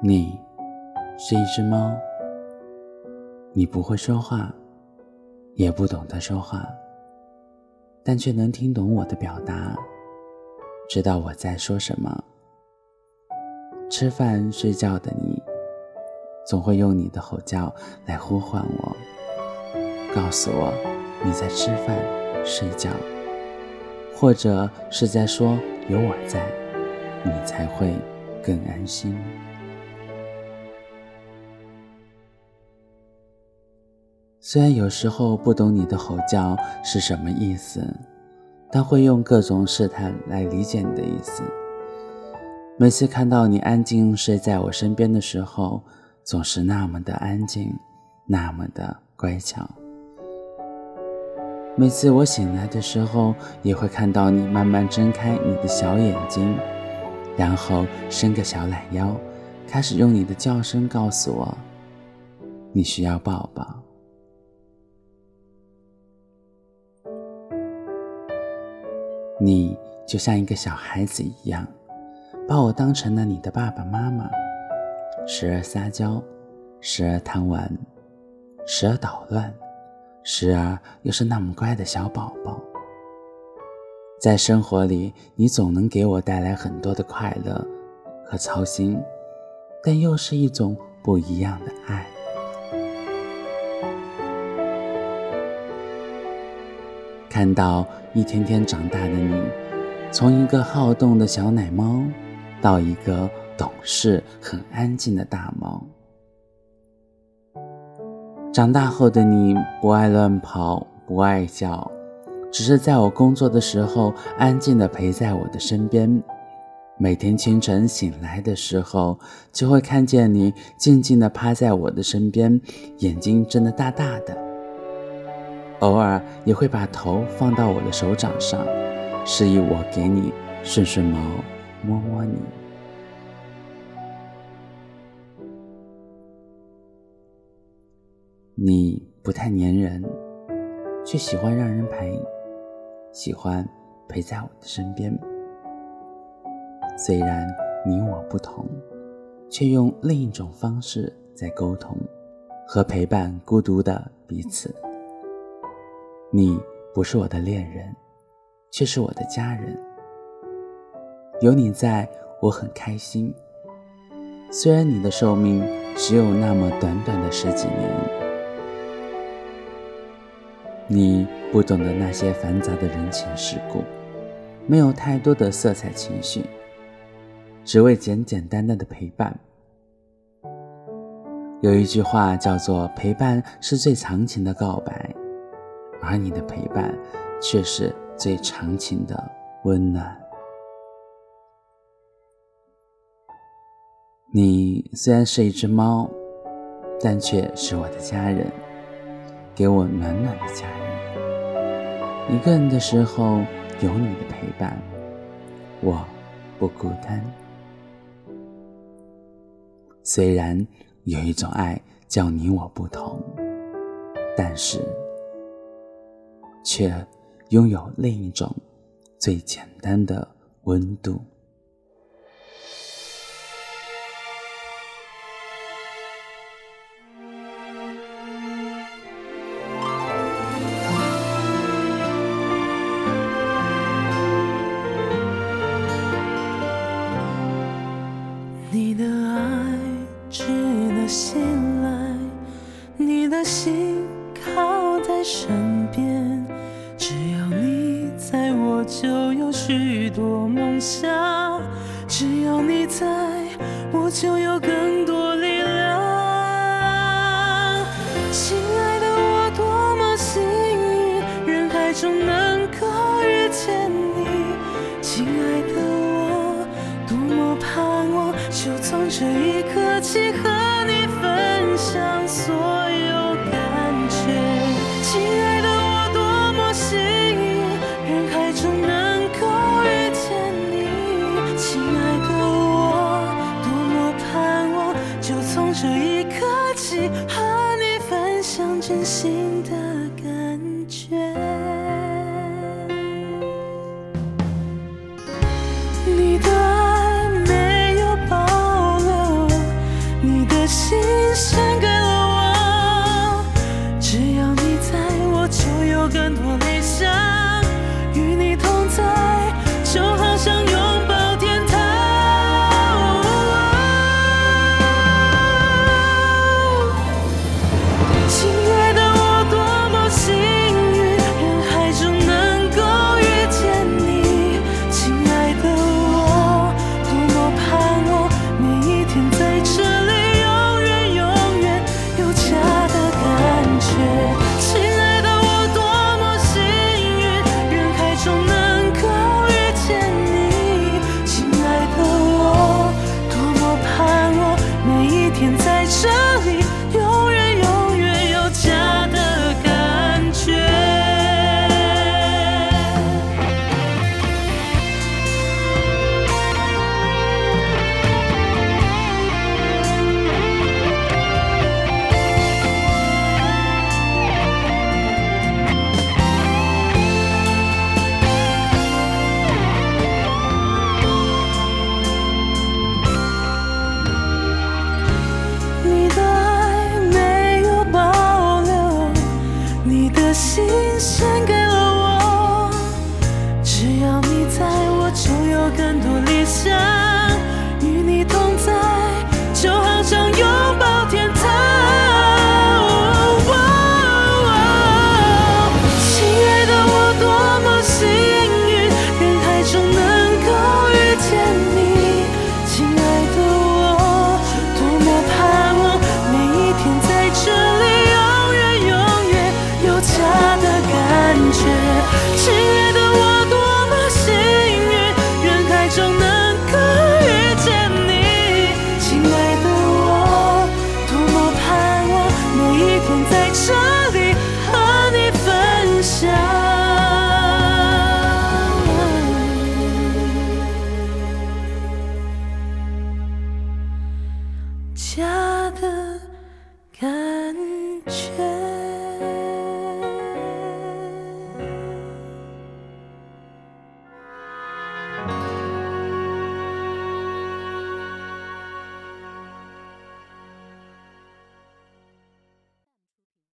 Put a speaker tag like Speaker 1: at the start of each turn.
Speaker 1: 你是一只猫，你不会说话，也不懂得说话，但却能听懂我的表达，知道我在说什么。吃饭睡觉的你，总会用你的吼叫来呼唤我，告诉我你在吃饭睡觉，或者是在说有我在，你才会更安心。虽然有时候不懂你的吼叫是什么意思，但会用各种试探来理解你的意思。每次看到你安静睡在我身边的时候，总是那么的安静，那么的乖巧。每次我醒来的时候，也会看到你慢慢睁开你的小眼睛，然后伸个小懒腰，开始用你的叫声告诉我，你需要抱抱。你就像一个小孩子一样，把我当成了你的爸爸妈妈，时而撒娇，时而贪玩，时而捣乱，时而又是那么乖的小宝宝。在生活里，你总能给我带来很多的快乐和操心，但又是一种不一样的爱。看到一天天长大的你，从一个好动的小奶猫，到一个懂事、很安静的大猫。长大后的你不爱乱跑，不爱叫，只是在我工作的时候安静地陪在我的身边。每天清晨醒来的时候，就会看见你静静地趴在我的身边，眼睛睁得大大的。偶尔也会把头放到我的手掌上，示意我给你顺顺毛，摸摸你。你不太粘人，却喜欢让人陪，喜欢陪在我的身边。虽然你我不同，却用另一种方式在沟通和陪伴孤独的彼此。你不是我的恋人，却是我的家人。有你在，我很开心。虽然你的寿命只有那么短短的十几年，你不懂得那些繁杂的人情世故，没有太多的色彩情绪，只为简简单单的陪伴。有一句话叫做“陪伴是最长情的告白”。而你的陪伴，却是最长情的温暖。你虽然是一只猫，但却是我的家人，给我暖暖的家人。一个人的时候有你的陪伴，我不孤单。虽然有一种爱叫你我不同，但是。却拥有另一种最简单的温度。
Speaker 2: 你的爱值得信赖，你的心靠在身边。许多梦想，只要你在，我就有更多力量。亲爱的，我多么幸运，人海中能够遇见你。亲爱的，我多么盼望，就从这一刻起和你分享所有。亲爱的我，多么盼望，就从这一刻起，和你分享真心的感觉。你。